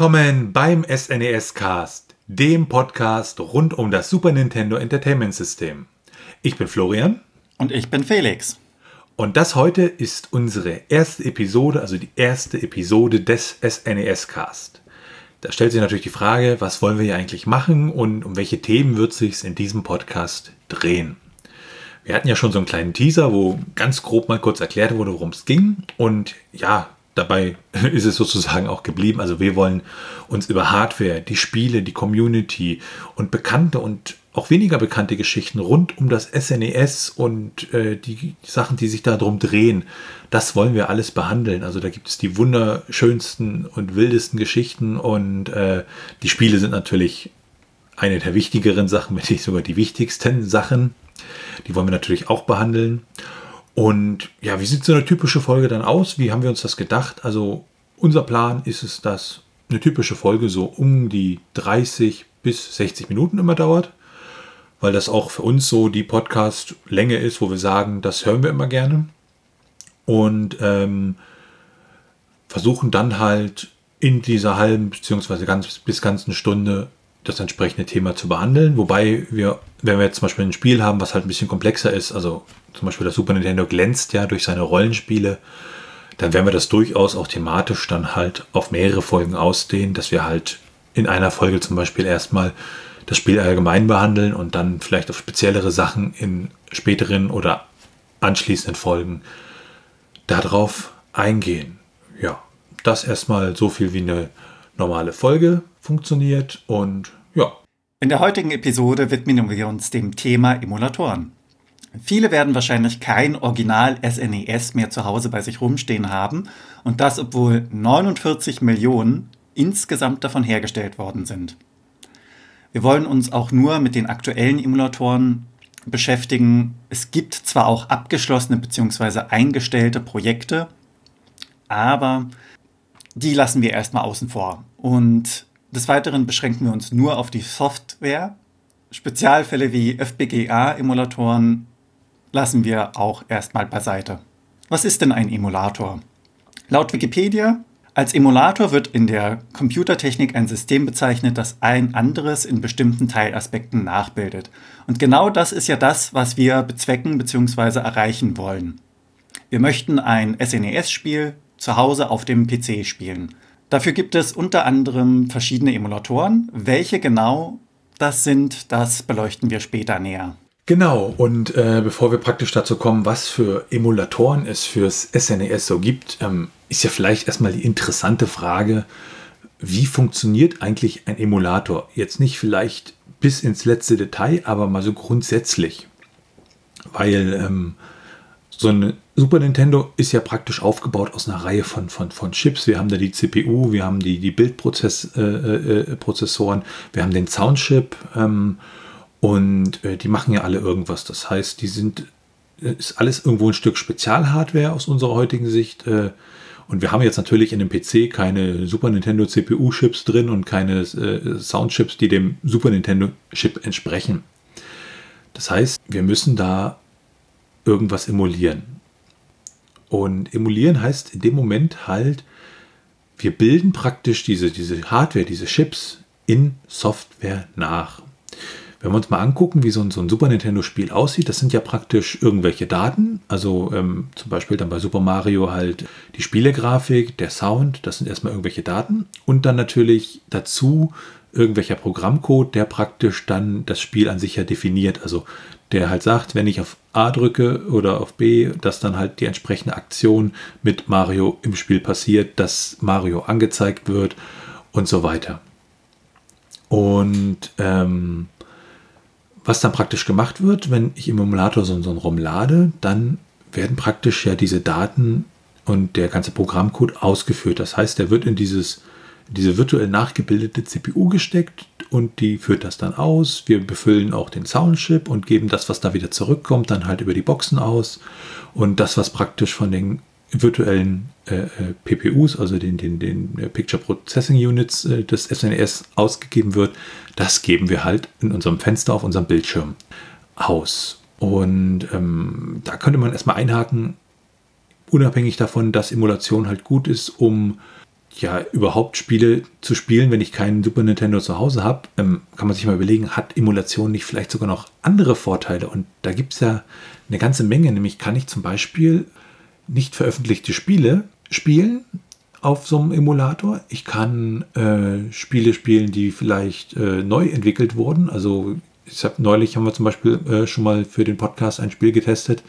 Willkommen beim SNES Cast, dem Podcast rund um das Super Nintendo Entertainment System. Ich bin Florian. Und ich bin Felix. Und das heute ist unsere erste Episode, also die erste Episode des SNES Cast. Da stellt sich natürlich die Frage, was wollen wir hier eigentlich machen und um welche Themen wird sich in diesem Podcast drehen. Wir hatten ja schon so einen kleinen Teaser, wo ganz grob mal kurz erklärt wurde, worum es ging. Und ja, dabei ist es sozusagen auch geblieben. Also wir wollen uns über Hardware, die Spiele, die Community und bekannte und auch weniger bekannte Geschichten rund um das SNES e und äh, die Sachen, die sich darum drehen, das wollen wir alles behandeln. Also da gibt es die wunderschönsten und wildesten Geschichten und äh, die Spiele sind natürlich eine der wichtigeren Sachen, wenn nicht sogar die wichtigsten Sachen. Die wollen wir natürlich auch behandeln. Und ja, wie sieht so eine typische Folge dann aus? Wie haben wir uns das gedacht? Also unser Plan ist es, dass eine typische Folge so um die 30 bis 60 Minuten immer dauert, weil das auch für uns so die Podcast-Länge ist, wo wir sagen, das hören wir immer gerne. Und ähm, versuchen dann halt in dieser halben beziehungsweise ganz bis ganzen Stunde das entsprechende Thema zu behandeln. Wobei wir, wenn wir jetzt zum Beispiel ein Spiel haben, was halt ein bisschen komplexer ist, also zum Beispiel das Super Nintendo glänzt ja durch seine Rollenspiele, dann werden wir das durchaus auch thematisch dann halt auf mehrere Folgen ausdehnen, dass wir halt in einer Folge zum Beispiel erstmal das Spiel allgemein behandeln und dann vielleicht auf speziellere Sachen in späteren oder anschließenden Folgen darauf eingehen. Ja, das erstmal so viel wie eine normale Folge funktioniert und ja. In der heutigen Episode widmen wir uns dem Thema Emulatoren. Viele werden wahrscheinlich kein Original SNES e mehr zu Hause bei sich rumstehen haben und das obwohl 49 Millionen insgesamt davon hergestellt worden sind. Wir wollen uns auch nur mit den aktuellen Emulatoren beschäftigen. Es gibt zwar auch abgeschlossene bzw. eingestellte Projekte, aber die lassen wir erstmal außen vor. Und des Weiteren beschränken wir uns nur auf die Software. Spezialfälle wie FPGA-Emulatoren lassen wir auch erstmal beiseite. Was ist denn ein Emulator? Laut Wikipedia als Emulator wird in der Computertechnik ein System bezeichnet, das ein anderes in bestimmten Teilaspekten nachbildet. Und genau das ist ja das, was wir bezwecken bzw. erreichen wollen. Wir möchten ein SNES-Spiel zu Hause auf dem PC spielen. Dafür gibt es unter anderem verschiedene Emulatoren. Welche genau das sind, das beleuchten wir später näher. Genau, und äh, bevor wir praktisch dazu kommen, was für Emulatoren es fürs SNES e so gibt, ähm, ist ja vielleicht erstmal die interessante Frage, wie funktioniert eigentlich ein Emulator? Jetzt nicht vielleicht bis ins letzte Detail, aber mal so grundsätzlich. Weil ähm, so ein Super Nintendo ist ja praktisch aufgebaut aus einer Reihe von, von, von Chips. Wir haben da die CPU, wir haben die, die Bildprozessoren, äh, äh, wir haben den Soundchip. Ähm, und äh, die machen ja alle irgendwas. Das heißt, die sind, äh, ist alles irgendwo ein Stück Spezialhardware aus unserer heutigen Sicht. Äh, und wir haben jetzt natürlich in dem PC keine Super Nintendo CPU-Chips drin und keine äh, Soundchips, die dem Super Nintendo-Chip entsprechen. Das heißt, wir müssen da irgendwas emulieren. Und emulieren heißt in dem Moment halt, wir bilden praktisch diese, diese Hardware, diese Chips in Software nach. Wenn wir uns mal angucken, wie so ein, so ein Super Nintendo-Spiel aussieht, das sind ja praktisch irgendwelche Daten. Also ähm, zum Beispiel dann bei Super Mario halt die Spielegrafik, der Sound, das sind erstmal irgendwelche Daten. Und dann natürlich dazu irgendwelcher Programmcode, der praktisch dann das Spiel an sich ja definiert. Also der halt sagt, wenn ich auf A drücke oder auf B, dass dann halt die entsprechende Aktion mit Mario im Spiel passiert, dass Mario angezeigt wird und so weiter. Und ähm, was dann praktisch gemacht wird, wenn ich im Emulator so, so einen ROM lade, dann werden praktisch ja diese Daten und der ganze Programmcode ausgeführt. Das heißt, der wird in dieses, diese virtuell nachgebildete CPU gesteckt und die führt das dann aus. Wir befüllen auch den Soundchip und geben das, was da wieder zurückkommt, dann halt über die Boxen aus. Und das, was praktisch von den virtuellen äh, äh PPUs, also den, den, den äh, Picture Processing Units äh, des SNES ausgegeben wird, das geben wir halt in unserem Fenster auf unserem Bildschirm aus. Und ähm, da könnte man erstmal einhaken, unabhängig davon, dass Emulation halt gut ist, um ja überhaupt Spiele zu spielen, wenn ich keinen Super Nintendo zu Hause habe, ähm, kann man sich mal überlegen, hat Emulation nicht vielleicht sogar noch andere Vorteile? Und da gibt es ja eine ganze Menge. Nämlich kann ich zum Beispiel nicht veröffentlichte Spiele spielen auf so einem Emulator. Ich kann äh, Spiele spielen, die vielleicht äh, neu entwickelt wurden. Also ich habe neulich haben wir zum Beispiel äh, schon mal für den Podcast ein Spiel getestet,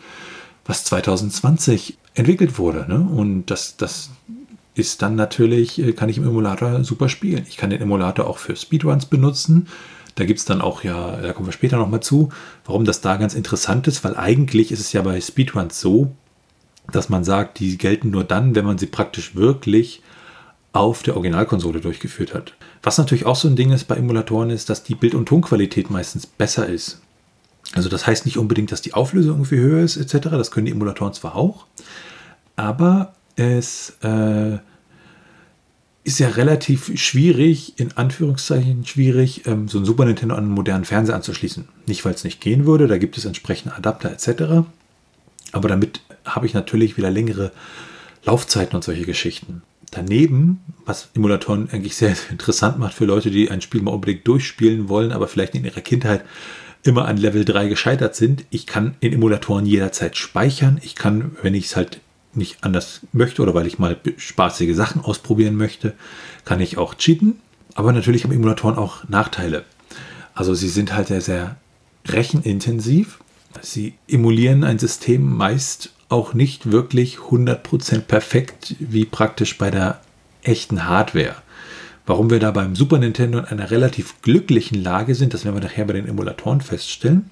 was 2020 entwickelt wurde. Ne? Und das, das ist dann natürlich, äh, kann ich im Emulator super spielen. Ich kann den Emulator auch für Speedruns benutzen. Da gibt es dann auch, ja, da kommen wir später nochmal zu, warum das da ganz interessant ist, weil eigentlich ist es ja bei Speedruns so, dass man sagt, die gelten nur dann, wenn man sie praktisch wirklich auf der Originalkonsole durchgeführt hat. Was natürlich auch so ein Ding ist bei Emulatoren ist, dass die Bild- und Tonqualität meistens besser ist. Also das heißt nicht unbedingt, dass die Auflösung irgendwie höher ist etc. Das können die Emulatoren zwar auch, aber es äh, ist ja relativ schwierig, in Anführungszeichen schwierig, ähm, so ein Super Nintendo an einen modernen Fernseher anzuschließen. Nicht, weil es nicht gehen würde, da gibt es entsprechende Adapter etc. Aber damit habe ich natürlich wieder längere Laufzeiten und solche Geschichten. Daneben, was Emulatoren eigentlich sehr interessant macht für Leute, die ein Spiel mal unbedingt durchspielen wollen, aber vielleicht in ihrer Kindheit immer an Level 3 gescheitert sind, ich kann in Emulatoren jederzeit speichern. Ich kann, wenn ich es halt nicht anders möchte oder weil ich mal spaßige Sachen ausprobieren möchte, kann ich auch cheaten. Aber natürlich haben Emulatoren auch Nachteile. Also sie sind halt sehr, sehr rechenintensiv. Sie emulieren ein System meist auch nicht wirklich 100% perfekt wie praktisch bei der echten Hardware. Warum wir da beim Super Nintendo in einer relativ glücklichen Lage sind, das werden wir nachher bei den Emulatoren feststellen.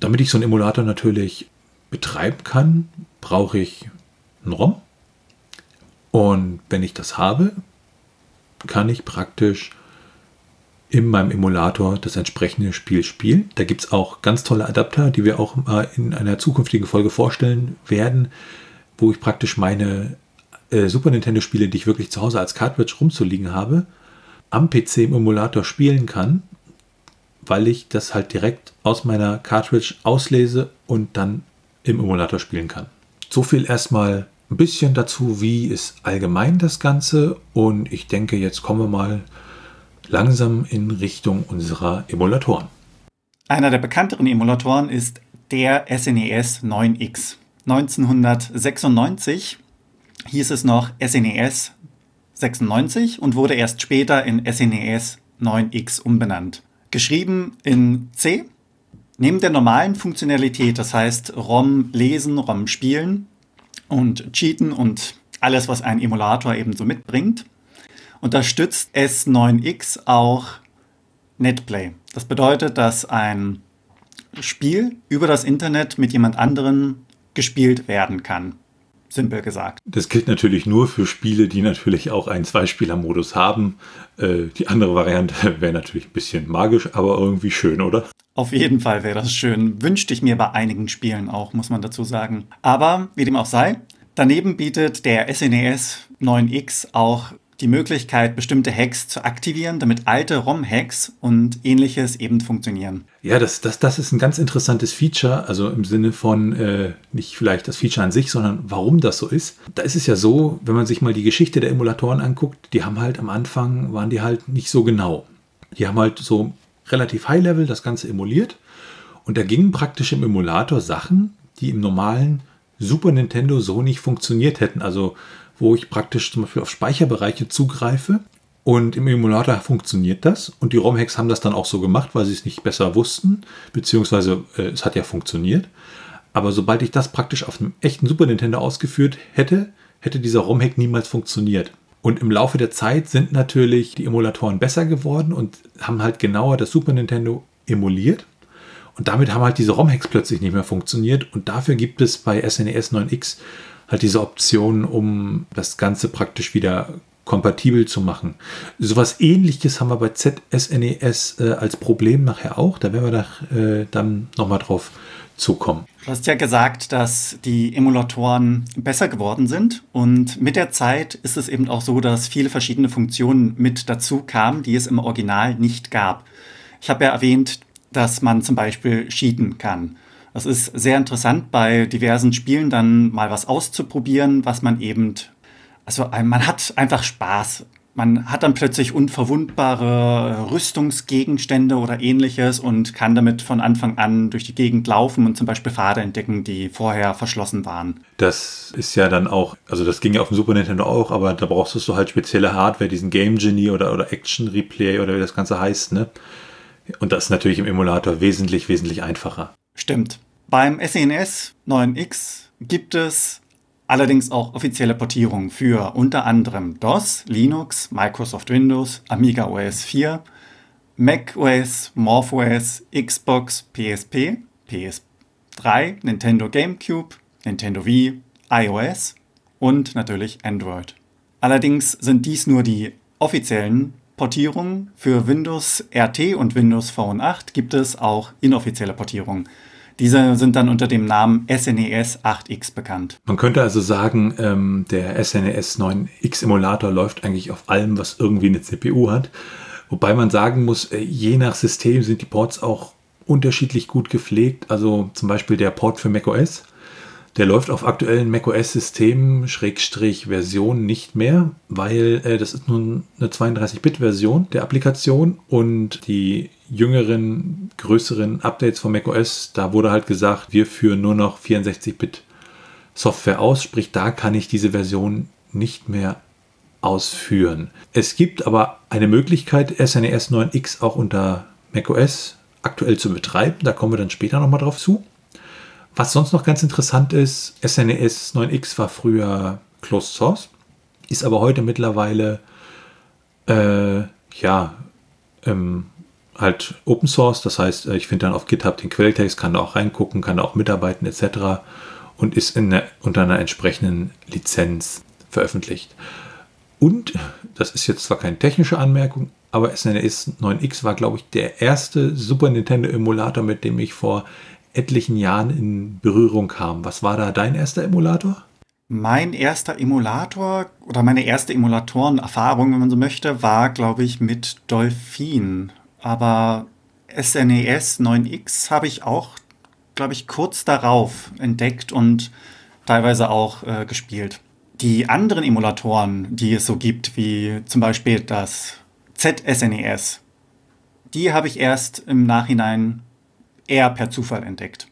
Damit ich so einen Emulator natürlich betreiben kann, brauche ich einen ROM. Und wenn ich das habe, kann ich praktisch in meinem Emulator das entsprechende Spiel spielen. Da gibt es auch ganz tolle Adapter, die wir auch in einer zukünftigen Folge vorstellen werden, wo ich praktisch meine äh, Super Nintendo-Spiele, die ich wirklich zu Hause als Cartridge rumzuliegen habe, am PC im Emulator spielen kann, weil ich das halt direkt aus meiner Cartridge auslese und dann im Emulator spielen kann. So viel erstmal ein bisschen dazu, wie ist allgemein das Ganze und ich denke, jetzt kommen wir mal langsam in Richtung unserer Emulatoren. Einer der bekannteren Emulatoren ist der SNES 9X. 1996 hieß es noch SNES 96 und wurde erst später in SNES 9X umbenannt. Geschrieben in C. Neben der normalen Funktionalität, das heißt ROM lesen, ROM spielen, und Cheaten und alles, was ein Emulator eben so mitbringt, unterstützt S9X auch Netplay. Das bedeutet, dass ein Spiel über das Internet mit jemand anderen gespielt werden kann. Simpel gesagt. Das gilt natürlich nur für Spiele, die natürlich auch einen Zweispieler-Modus haben. Äh, die andere Variante wäre natürlich ein bisschen magisch, aber irgendwie schön, oder? Auf jeden Fall wäre das schön. Wünschte ich mir bei einigen Spielen auch, muss man dazu sagen. Aber wie dem auch sei, daneben bietet der SNES 9X auch die Möglichkeit, bestimmte Hacks zu aktivieren, damit alte ROM-Hacks und ähnliches eben funktionieren. Ja, das, das, das ist ein ganz interessantes Feature, also im Sinne von äh, nicht vielleicht das Feature an sich, sondern warum das so ist. Da ist es ja so, wenn man sich mal die Geschichte der Emulatoren anguckt, die haben halt am Anfang, waren die halt nicht so genau. Die haben halt so relativ High-Level das Ganze emuliert. Und da gingen praktisch im Emulator Sachen, die im normalen Super Nintendo so nicht funktioniert hätten. Also wo ich praktisch zum Beispiel auf Speicherbereiche zugreife. Und im Emulator funktioniert das. Und die ROM-Hacks haben das dann auch so gemacht, weil sie es nicht besser wussten. Beziehungsweise äh, es hat ja funktioniert. Aber sobald ich das praktisch auf einem echten Super Nintendo ausgeführt hätte, hätte dieser ROM-Hack niemals funktioniert. Und im Laufe der Zeit sind natürlich die Emulatoren besser geworden und haben halt genauer das Super Nintendo emuliert. Und damit haben halt diese ROM-Hacks plötzlich nicht mehr funktioniert. Und dafür gibt es bei SNES 9X halt diese Option, um das Ganze praktisch wieder kompatibel zu machen. Sowas ähnliches haben wir bei ZSNES äh, als Problem nachher auch. Da werden wir da, äh, dann nochmal drauf zukommen. Du hast ja gesagt, dass die Emulatoren besser geworden sind und mit der Zeit ist es eben auch so, dass viele verschiedene Funktionen mit dazu kamen, die es im Original nicht gab. Ich habe ja erwähnt, dass man zum Beispiel cheaten kann. Das ist sehr interessant, bei diversen Spielen dann mal was auszuprobieren, was man eben Also man hat einfach Spaß man hat dann plötzlich unverwundbare Rüstungsgegenstände oder ähnliches und kann damit von Anfang an durch die Gegend laufen und zum Beispiel Pfade entdecken, die vorher verschlossen waren. Das ist ja dann auch, also das ging ja auf dem Super Nintendo auch, aber da brauchst du halt spezielle Hardware, diesen Game Genie oder, oder Action Replay oder wie das Ganze heißt, ne? Und das ist natürlich im Emulator wesentlich, wesentlich einfacher. Stimmt. Beim SNES 9X gibt es allerdings auch offizielle Portierungen für unter anderem DOS, Linux, Microsoft Windows, Amiga OS 4, Mac OS, MorphOS, Xbox, PSP, PS3, Nintendo GameCube, Nintendo Wii, iOS und natürlich Android. Allerdings sind dies nur die offiziellen Portierungen. Für Windows RT und Windows Phone 8 gibt es auch inoffizielle Portierungen. Diese sind dann unter dem Namen SNES 8X bekannt. Man könnte also sagen, ähm, der SNES 9X Emulator läuft eigentlich auf allem, was irgendwie eine CPU hat. Wobei man sagen muss, äh, je nach System sind die Ports auch unterschiedlich gut gepflegt. Also zum Beispiel der Port für macOS der läuft auf aktuellen macOS-Systemen, Schrägstrich Version nicht mehr, weil äh, das ist nun eine 32-Bit-Version der Applikation und die jüngeren, größeren Updates von macOS, da wurde halt gesagt, wir führen nur noch 64-Bit Software aus, sprich da kann ich diese Version nicht mehr ausführen. Es gibt aber eine Möglichkeit, SNES 9X auch unter macOS aktuell zu betreiben, da kommen wir dann später nochmal drauf zu. Was sonst noch ganz interessant ist, SNES 9X war früher Closed Source, ist aber heute mittlerweile äh, ja ähm, halt Open Source. Das heißt, äh, ich finde dann auf GitHub den Quelltext, kann da auch reingucken, kann da auch mitarbeiten etc. und ist in der, unter einer entsprechenden Lizenz veröffentlicht. Und, das ist jetzt zwar keine technische Anmerkung, aber SNES 9X war, glaube ich, der erste Super Nintendo Emulator, mit dem ich vor etlichen Jahren in Berührung kam. Was war da dein erster Emulator? Mein erster Emulator oder meine erste Emulatorenerfahrung, wenn man so möchte, war, glaube ich, mit Dolphin. Aber SNES 9X habe ich auch, glaube ich, kurz darauf entdeckt und teilweise auch äh, gespielt. Die anderen Emulatoren, die es so gibt, wie zum Beispiel das ZSNES, die habe ich erst im Nachhinein eher per Zufall entdeckt.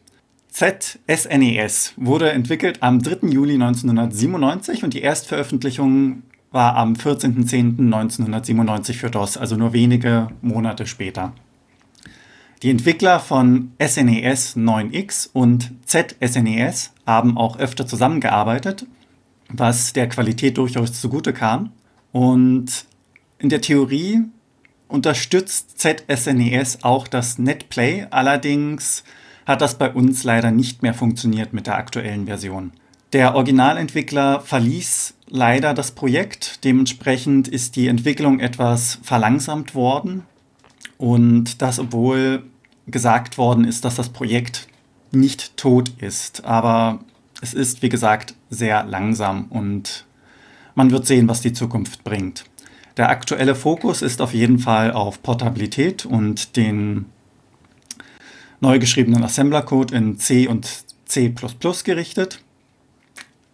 ZSNES e wurde entwickelt am 3. Juli 1997 und die Erstveröffentlichung war am 14.10.1997 für DOS, also nur wenige Monate später. Die Entwickler von SNES 9X e und ZSNES e haben auch öfter zusammengearbeitet, was der Qualität durchaus zugute kam. Und in der Theorie unterstützt ZSNES auch das NetPlay, allerdings hat das bei uns leider nicht mehr funktioniert mit der aktuellen Version. Der Originalentwickler verließ leider das Projekt, dementsprechend ist die Entwicklung etwas verlangsamt worden und das obwohl gesagt worden ist, dass das Projekt nicht tot ist, aber es ist wie gesagt sehr langsam und man wird sehen, was die Zukunft bringt. Der aktuelle Fokus ist auf jeden Fall auf Portabilität und den neu geschriebenen Assembler-Code in C und C gerichtet.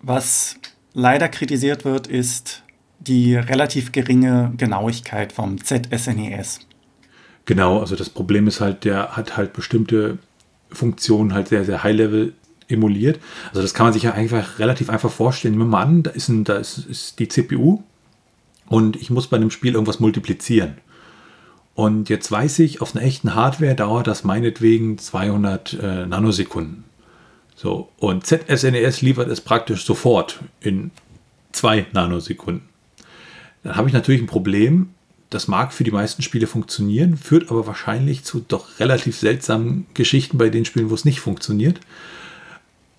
Was leider kritisiert wird, ist die relativ geringe Genauigkeit vom ZSNES. E genau, also das Problem ist halt, der hat halt bestimmte Funktionen halt sehr, sehr high-level emuliert. Also das kann man sich ja einfach relativ einfach vorstellen. Nehmen wir mal an, da ist, ein, da ist, ist die CPU und ich muss bei einem Spiel irgendwas multiplizieren. Und jetzt weiß ich, auf einer echten Hardware dauert das meinetwegen 200 äh, Nanosekunden. So, und ZSNES e liefert es praktisch sofort in zwei Nanosekunden. Dann habe ich natürlich ein Problem. Das mag für die meisten Spiele funktionieren, führt aber wahrscheinlich zu doch relativ seltsamen Geschichten bei den Spielen, wo es nicht funktioniert.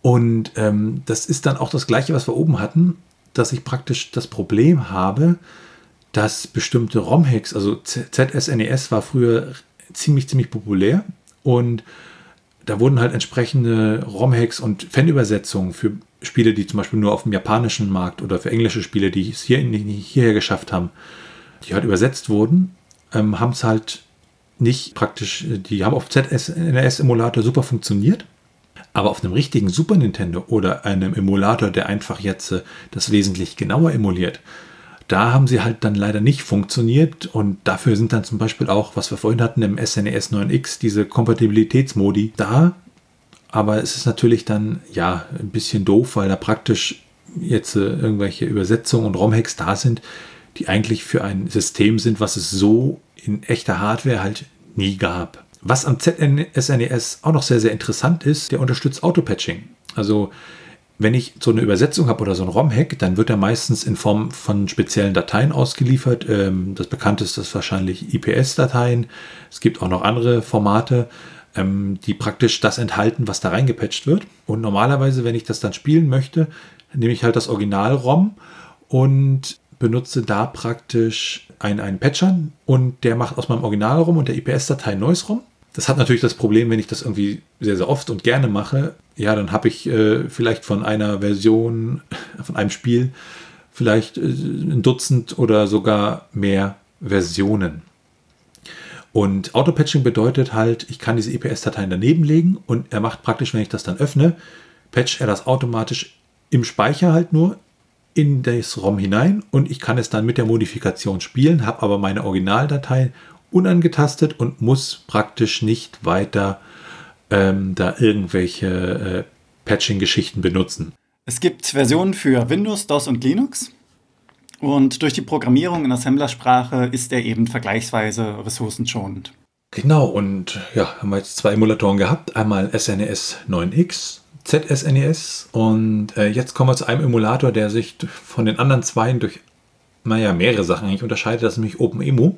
Und ähm, das ist dann auch das Gleiche, was wir oben hatten dass ich praktisch das Problem habe, dass bestimmte ROM-Hacks, also ZSNES e war früher ziemlich, ziemlich populär und da wurden halt entsprechende ROM-Hacks und Fanübersetzungen für Spiele, die zum Beispiel nur auf dem japanischen Markt oder für englische Spiele, die es hier, hierher geschafft haben, die halt übersetzt wurden, ähm, haben es halt nicht praktisch, die haben auf ZSNES-Emulator super funktioniert Aber auf einem richtigen Super Nintendo oder einem Emulator, der einfach jetzt äh, das wesentlich genauer emuliert, da haben sie halt dann leider nicht funktioniert und dafür sind dann zum Beispiel auch, was wir vorhin hatten im SNES 9X, diese Kompatibilitätsmodi da. Aber es ist natürlich dann ja ein bisschen doof, weil da praktisch jetzt äh, irgendwelche Übersetzungen und ROM-Hacks da sind, die eigentlich für ein System sind, was es so in echter Hardware halt nie gab. Was am ZSNES auch noch sehr, sehr interessant ist, der unterstützt Autopatching. Also wenn ich so eine Übersetzung habe oder so ein ROM-Hack, dann wird er meistens in Form von speziellen Dateien ausgeliefert. Ähm, das bekannteste ist wahrscheinlich IPS-Dateien. Es gibt auch noch andere Formate, ähm, die praktisch das enthalten, was da reingepatcht wird. Und normalerweise, wenn ich das dann spielen möchte, nehme ich halt das Original-ROM und benutze da praktisch einen, einen Patcher und der macht aus meinem Original-ROM und der IPS-Datei ein neues ROM das hat natürlich das Problem, wenn ich das irgendwie sehr, sehr oft und gerne mache, ja, dann habe ich äh, vielleicht von einer Version, von einem Spiel, vielleicht äh, ein Dutzend oder sogar mehr Versionen. Und Autopatching bedeutet halt, ich kann diese EPS-Dateien daneben legen und er macht praktisch, wenn ich das dann öffne, patcht er das automatisch im Speicher halt nur in das ROM hinein und ich kann es dann mit der Modifikation spielen, habe aber meine Originaldatei unangetastet und muss praktisch nicht weiter ähm, da irgendwelche äh, Patching-Geschichten benutzen. Es gibt Versionen für Windows, DOS und Linux. Und durch die Programmierung in Assemblersprache ist er eben vergleichsweise ressourcenschonend. Genau, und ja, haben wir jetzt zwei Emulatoren gehabt. Einmal SNES 9X, ZSNES. Und äh, jetzt kommen wir zu einem Emulator, der sich von den anderen zwei durch, naja, mehrere Sachen eigentlich unterscheidet. Das ist nämlich OpenEMU.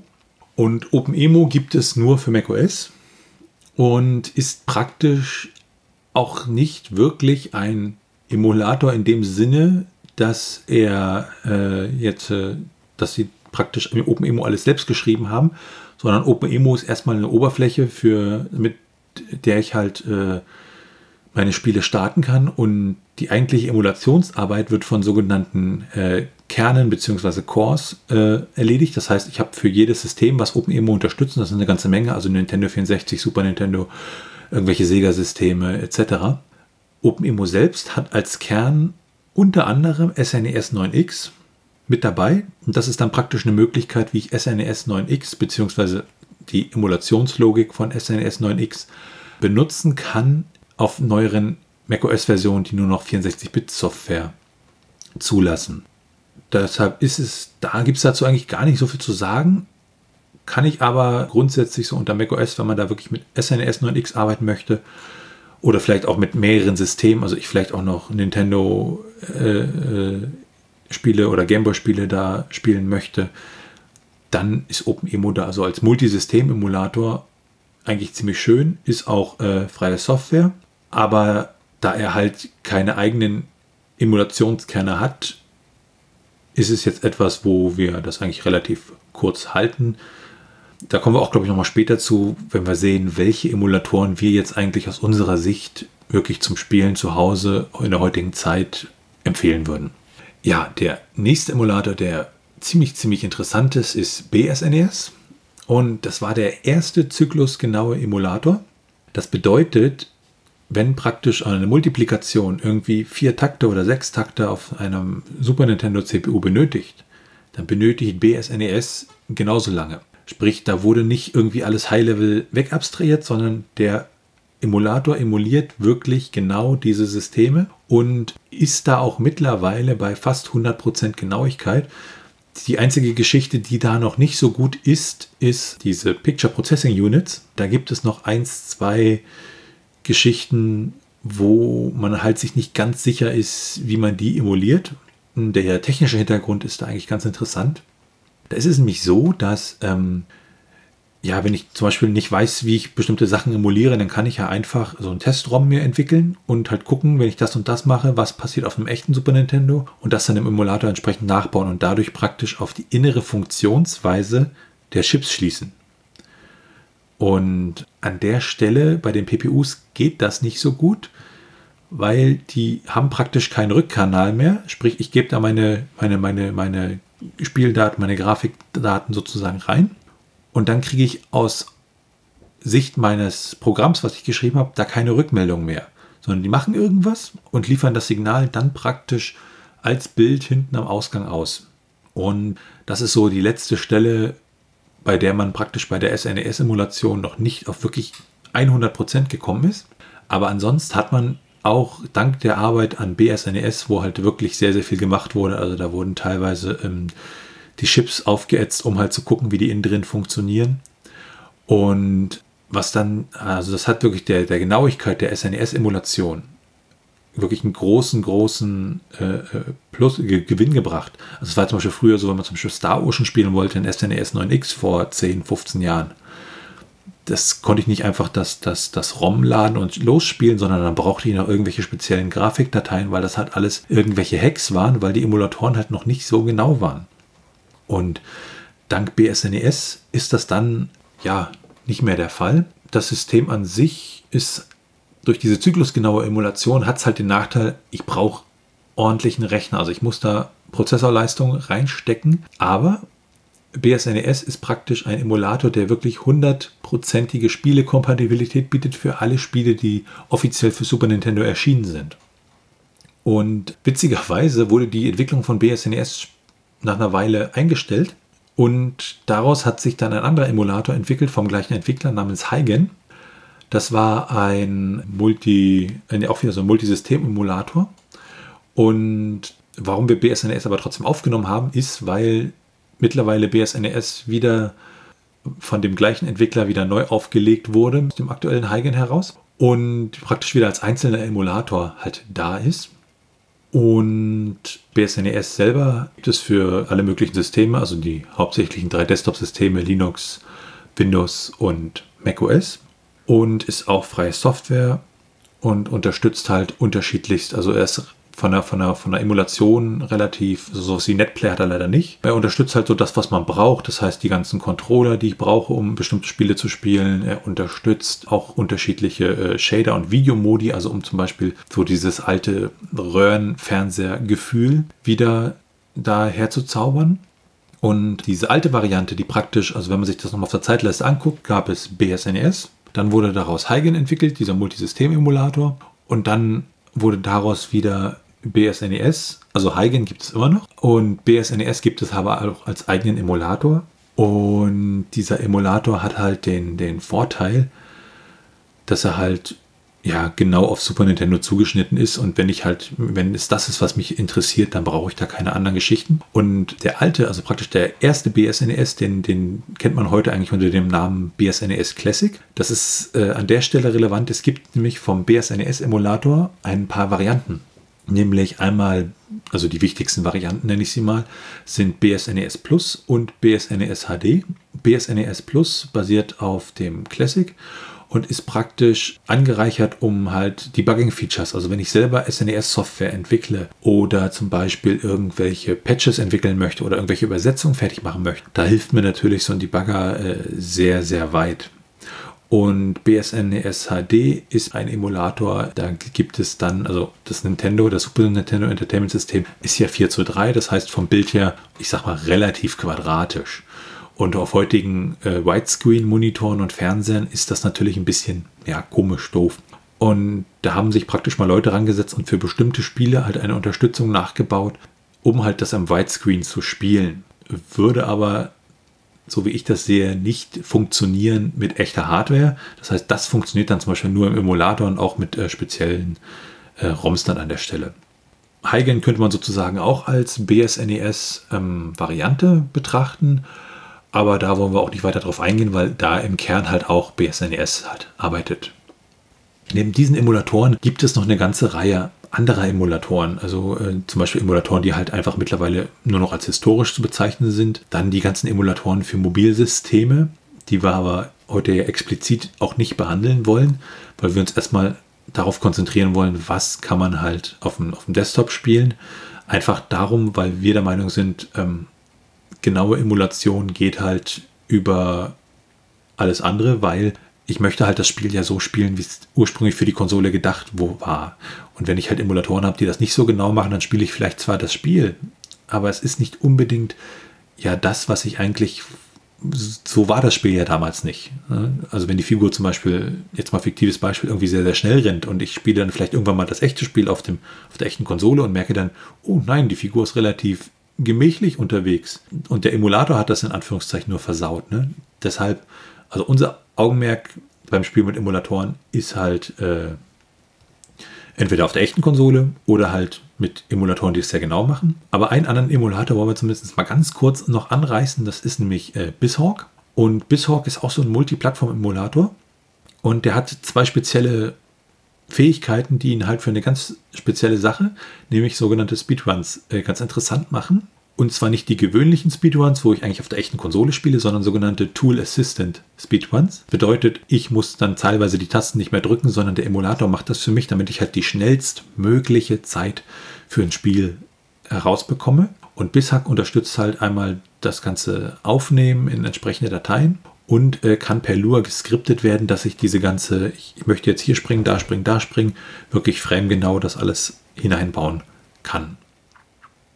Und OpenEMO gibt es nur für macOS und ist praktisch auch nicht wirklich ein Emulator in dem Sinne, dass er äh, jetzt, äh, dass sie praktisch im OpenEMO alles selbst geschrieben haben, sondern OpenEMO ist erstmal eine Oberfläche, für, mit der ich halt äh, meine Spiele starten kann und die eigentliche Emulationsarbeit wird von sogenannten äh, Kernen bzw. Cores äh, erledigt. Das heißt, ich habe für jedes System, was OpenEMO unterstützt, das ist eine ganze Menge, also Nintendo 64, Super Nintendo, irgendwelche Sega-Systeme etc. OpenEMO selbst hat als Kern unter anderem SNES 9X mit dabei. Und das ist dann praktisch eine Möglichkeit, wie ich SNES 9X bzw. die Emulationslogik von SNES 9X benutzen kann auf neueren macOS-Versionen, die nur noch 64-Bit-Software zulassen. Deshalb ist es, da gibt es dazu eigentlich gar nicht so viel zu sagen. Kann ich aber grundsätzlich so unter macOS, wenn man da wirklich mit SNES 9X arbeiten möchte oder vielleicht auch mit mehreren Systemen, also ich vielleicht auch noch Nintendo äh, äh, Spiele oder Gameboy-Spiele da spielen möchte, dann ist OpenEMU da also als Multisystem-Emulator eigentlich ziemlich schön, ist auch äh, freie Software, aber da er halt keine eigenen Emulationskerne hat, ist es jetzt etwas, wo wir das eigentlich relativ kurz halten. Da kommen wir auch, glaube ich, nochmal später zu, wenn wir sehen, welche Emulatoren wir jetzt eigentlich aus unserer Sicht wirklich zum Spielen zu Hause in der heutigen Zeit empfehlen würden. Ja, der nächste Emulator, der ziemlich, ziemlich interessant ist, ist BSNES. E Und das war der erste zyklusgenaue Emulator. Das bedeutet, wenn praktisch eine Multiplikation irgendwie vier Takte oder sechs Takte auf einem Super Nintendo CPU benötigt, dann benötigt BSNES e genauso lange. Sprich, da wurde nicht irgendwie alles High-Level wegabstrahiert, sondern der Emulator emuliert wirklich genau diese Systeme und ist da auch mittlerweile bei fast 100% Genauigkeit. Die einzige Geschichte, die da noch nicht so gut ist, ist diese Picture Processing Units. Da gibt es noch eins, zwei Geschichten, wo man halt sich nicht ganz sicher ist, wie man die emuliert. Der technische Hintergrund ist da eigentlich ganz interessant. Da ist es nämlich so, dass, ähm, ja, wenn ich zum Beispiel nicht weiß, wie ich bestimmte Sachen emuliere, dann kann ich ja einfach so einen Testrom mir entwickeln und halt gucken, wenn ich das und das mache, was passiert auf einem echten Super Nintendo und das dann im Emulator entsprechend nachbauen und dadurch praktisch auf die innere Funktionsweise der Chips schließen. Und an der Stelle bei den PPUs geht das nicht so gut, weil die haben praktisch keinen Rückkanal mehr. Sprich, ich gebe da meine, meine, meine, meine Spieldaten, meine Grafikdaten sozusagen rein. Und dann kriege ich aus Sicht meines Programms, was ich geschrieben habe, da keine Rückmeldung mehr. sondern die machen irgendwas und liefern das Signal dann praktisch als Bild hinten am Ausgang aus. Und das ist so die letzte Stelle, bei der man praktisch bei der SNES-Emulation noch nicht auf wirklich 100% gekommen ist. Aber ansonsten hat man auch dank der Arbeit an BSNES, wo halt wirklich sehr, sehr viel gemacht wurde, also da wurden teilweise ähm, die Chips aufgeätzt, um halt zu gucken, wie die innen drin funktionieren. Und was dann, also das hat wirklich der, der Genauigkeit der SNES-Emulation wirklich einen großen, großen äh, äh Plus, Gewinn gebracht. Also es war zum Beispiel früher so, wenn man zum Beispiel Star Ocean spielen wollte in SNES 9X vor 10, 15 Jahren. Das konnte ich nicht einfach das, das, das ROM laden und losspielen, sondern dann brauchte ich noch irgendwelche speziellen Grafikdateien, weil das halt alles irgendwelche Hacks waren, weil die Emulatoren halt noch nicht so genau waren. Und dank BSNES ist das dann ja nicht mehr der Fall. Das System an sich ist durch diese zyklusgenaue Emulation hat es halt den Nachteil, ich brauche ordentlichen Rechner. Also ich muss da Prozessorleistung reinstecken, aber BSNES ist praktisch ein Emulator, der wirklich hundertprozentige Spielekompatibilität bietet für alle Spiele, die offiziell für Super Nintendo erschienen sind. Und witzigerweise wurde die Entwicklung von BSNES nach einer Weile eingestellt und daraus hat sich dann ein anderer Emulator entwickelt vom gleichen Entwickler namens Heigen. Das war ein Multi, auch wieder so ein Multisystem-Emulator. Und warum wir BSNES aber trotzdem aufgenommen haben, ist, weil mittlerweile BSNES wieder von dem gleichen Entwickler wieder neu aufgelegt wurde, aus dem aktuellen Heigen heraus. Und praktisch wieder als einzelner Emulator halt da ist. Und BSNES selber gibt es für alle möglichen Systeme, also die hauptsächlichen drei Desktop-Systeme Linux, Windows und macOS und ist auch freie Software und unterstützt halt unterschiedlichst. Also er ist von der, von der, von der Emulation relativ, so sowas wie Netplay hat er leider nicht. Er unterstützt halt so das, was man braucht. Das heißt, die ganzen Controller, die ich brauche, um bestimmte Spiele zu spielen. Er unterstützt auch unterschiedliche äh, Shader und Videomodi, also um zum Beispiel so dieses alte Röhrenfernseher-Gefühl wieder da herzuzaubern. Und diese alte Variante, die praktisch, also wenn man sich das nochmal auf der Zeitleiste anguckt, gab es BSNES, dann wurde daraus Heigen entwickelt, dieser Multisystem-Emulator. Und dann wurde daraus wieder BSNES, also Heigen gibt es immer noch. Und BSNES gibt es aber auch als eigenen Emulator. Und dieser Emulator hat halt den, den Vorteil, dass er halt ja genau auf Super Nintendo zugeschnitten ist und wenn ich halt, wenn es das ist, was mich interessiert, dann brauche ich da keine anderen Geschichten. Und der alte, also praktisch der erste BSNES, den, den kennt man heute eigentlich unter dem Namen BSNES Classic. Das ist äh, an der Stelle relevant. Es gibt nämlich vom BSNES Emulator ein paar Varianten. Nämlich einmal, also die wichtigsten Varianten nenne ich sie mal, sind BSNES Plus und BSNES HD. BSNES Plus basiert auf dem Classic und ist praktisch angereichert um halt Debugging-Features. Also wenn ich selber SNES-Software entwickle oder zum Beispiel irgendwelche Patches entwickeln möchte oder irgendwelche Übersetzungen fertig machen möchte, da hilft mir natürlich so ein Debugger äh, sehr, sehr weit. Und BSNES HD ist ein Emulator, da gibt es dann, also das Nintendo, das Super Nintendo Entertainment System ist ja 4 zu 3, das heißt vom Bild her, ich sag mal, relativ quadratisch. Und auf heutigen äh, Widescreen-Monitoren und Fernsehern ist das natürlich ein bisschen ja, komisch doof. Und da haben sich praktisch mal Leute rangesetzt und für bestimmte Spiele halt eine Unterstützung nachgebaut, um halt das am Widescreen zu spielen. Würde aber, so wie ich das sehe, nicht funktionieren mit echter Hardware. Das heißt, das funktioniert dann zum Beispiel nur im Emulator und auch mit äh, speziellen äh, ROMs dann an der Stelle. Heigen könnte man sozusagen auch als BSNES-Variante ähm, betrachten. Aber da wollen wir auch nicht weiter drauf eingehen, weil da im Kern halt auch BSNES halt arbeitet. Neben diesen Emulatoren gibt es noch eine ganze Reihe anderer Emulatoren, also äh, zum Beispiel Emulatoren, die halt einfach mittlerweile nur noch als historisch zu bezeichnen sind. Dann die ganzen Emulatoren für Mobilsysteme, die wir aber heute explizit auch nicht behandeln wollen, weil wir uns erstmal darauf konzentrieren wollen, was kann man halt auf dem, auf dem Desktop spielen. Einfach darum, weil wir der Meinung sind, ähm, genaue Emulation geht halt über alles andere, weil ich möchte halt das Spiel ja so spielen, wie es ursprünglich für die Konsole gedacht war. Und wenn ich halt Emulatoren habe, die das nicht so genau machen, dann spiele ich vielleicht zwar das Spiel, aber es ist nicht unbedingt ja das, was ich eigentlich so war das Spiel ja damals nicht. Ne? Also wenn die Figur zum Beispiel, jetzt mal fiktives Beispiel, irgendwie sehr, sehr schnell rennt und ich spiele dann vielleicht irgendwann mal das echte Spiel auf, dem, auf der echten Konsole und merke dann, oh nein, die Figur ist relativ gemächlich unterwegs. Und der Emulator hat das in Anführungszeichen nur versaut. Ne? Deshalb, also unser Augenmerk beim Spiel mit Emulatoren ist halt äh, entweder auf der echten Konsole oder halt mit Emulatoren, die es sehr genau machen. Aber einen anderen Emulator wollen wir zumindest mal ganz kurz noch anreißen. Das ist nämlich äh, Bishawk. Und Bishawk ist auch so ein Multiplattform-Emulator. Und der hat zwei spezielle Fähigkeiten, die ihn halt für eine ganz spezielle Sache, nämlich sogenannte Speedruns, äh, ganz interessant machen. Und zwar nicht die gewöhnlichen Speedruns, wo ich eigentlich auf der echten Konsole spiele, sondern sogenannte Tool Assistant Speedruns. Bedeutet, ich muss dann teilweise die Tasten nicht mehr drücken, sondern der Emulator macht das für mich, damit ich halt die schnellstmögliche Zeit für ein Spiel herausbekomme. Und Bishack unterstützt halt einmal das ganze Aufnehmen in entsprechende Dateien und äh, kann per Lua geskriptet werden, dass ich diese ganze, ich, möchte jetzt hier springen, da springen, da springen, wirklich framegenau das alles hineinbauen kann.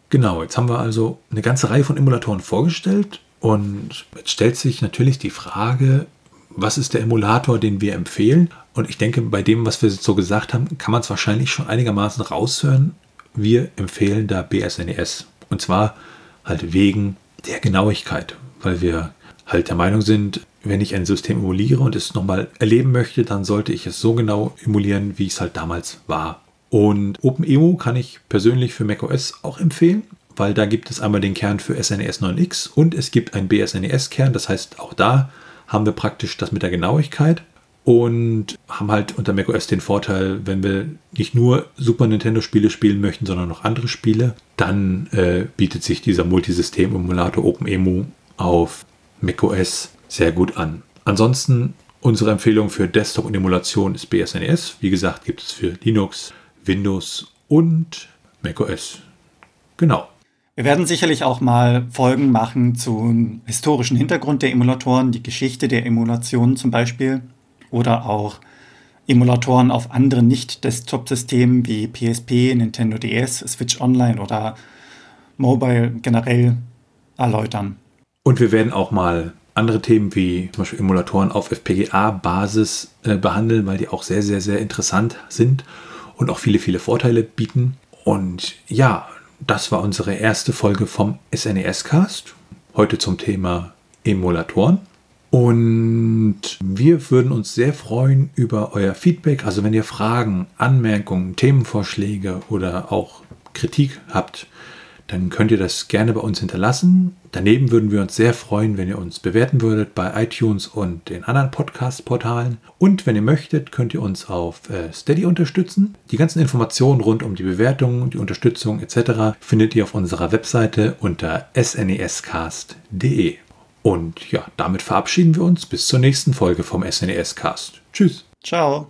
Genau, jetzt haben wir also eine ganze Reihe von Emulatoren vorgestellt und jetzt stellt sich natürlich die Frage, was ist der Emulator, den wir empfehlen? Und ich denke, bei dem, was wir so gesagt haben, kann man es wahrscheinlich schon einigermaßen raushören. Wir empfehlen da BSNES. Und zwar halt wegen der Genauigkeit, weil wir halt der Meinung sind, wenn ich ein System emuliere und es nochmal erleben möchte, dann sollte ich es so genau emulieren, wie es halt damals war. Und OpenEMU kann ich persönlich für macOS auch empfehlen, weil da gibt es einmal den Kern für SNES 9X und es gibt einen BSNES-Kern. Das heißt, auch da haben wir praktisch das mit der Genauigkeit und haben halt unter macOS den Vorteil, wenn wir nicht nur Super Nintendo-Spiele spielen möchten, sondern noch andere Spiele, dann äh, bietet sich dieser Multisystem-Emulator OpenEMU auf macOS sehr gut an. Ansonsten unsere Empfehlung für Desktop und Emulation ist BSNES. Wie gesagt, gibt es für Linux, Windows und macOS. Genau. Wir werden sicherlich auch mal Folgen machen zum historischen Hintergrund der Emulatoren, die Geschichte der Emulation zum Beispiel oder auch Emulatoren auf anderen Nicht-Desktop-Systemen wie PSP, Nintendo DS, Switch Online oder Mobile generell erläutern. Und wir werden auch mal andere Themen wie zum Beispiel Emulatoren auf FPGA-Basis äh, behandeln, weil die auch sehr, sehr, sehr interessant sind und auch viele, viele Vorteile bieten. Und ja, das war unsere erste Folge vom SNES-Cast. Heute zum Thema Emulatoren. Und wir würden uns sehr freuen über euer Feedback. Also wenn ihr Fragen, Anmerkungen, Themenvorschläge oder auch Kritik habt, dann könnt ihr das gerne bei uns hinterlassen. Daneben würden wir uns sehr freuen, wenn ihr uns bewerten würdet bei iTunes und den anderen Podcast-Portalen. Und wenn ihr möchtet, könnt ihr uns auf äh, Steady unterstützen. Die ganzen Informationen rund um die Bewertung, die Unterstützung etc. findet ihr auf unserer Webseite unter snescast.de. Und ja, damit verabschieden wir uns bis zur nächsten Folge vom SNES Cast. Tschüss. Ciao.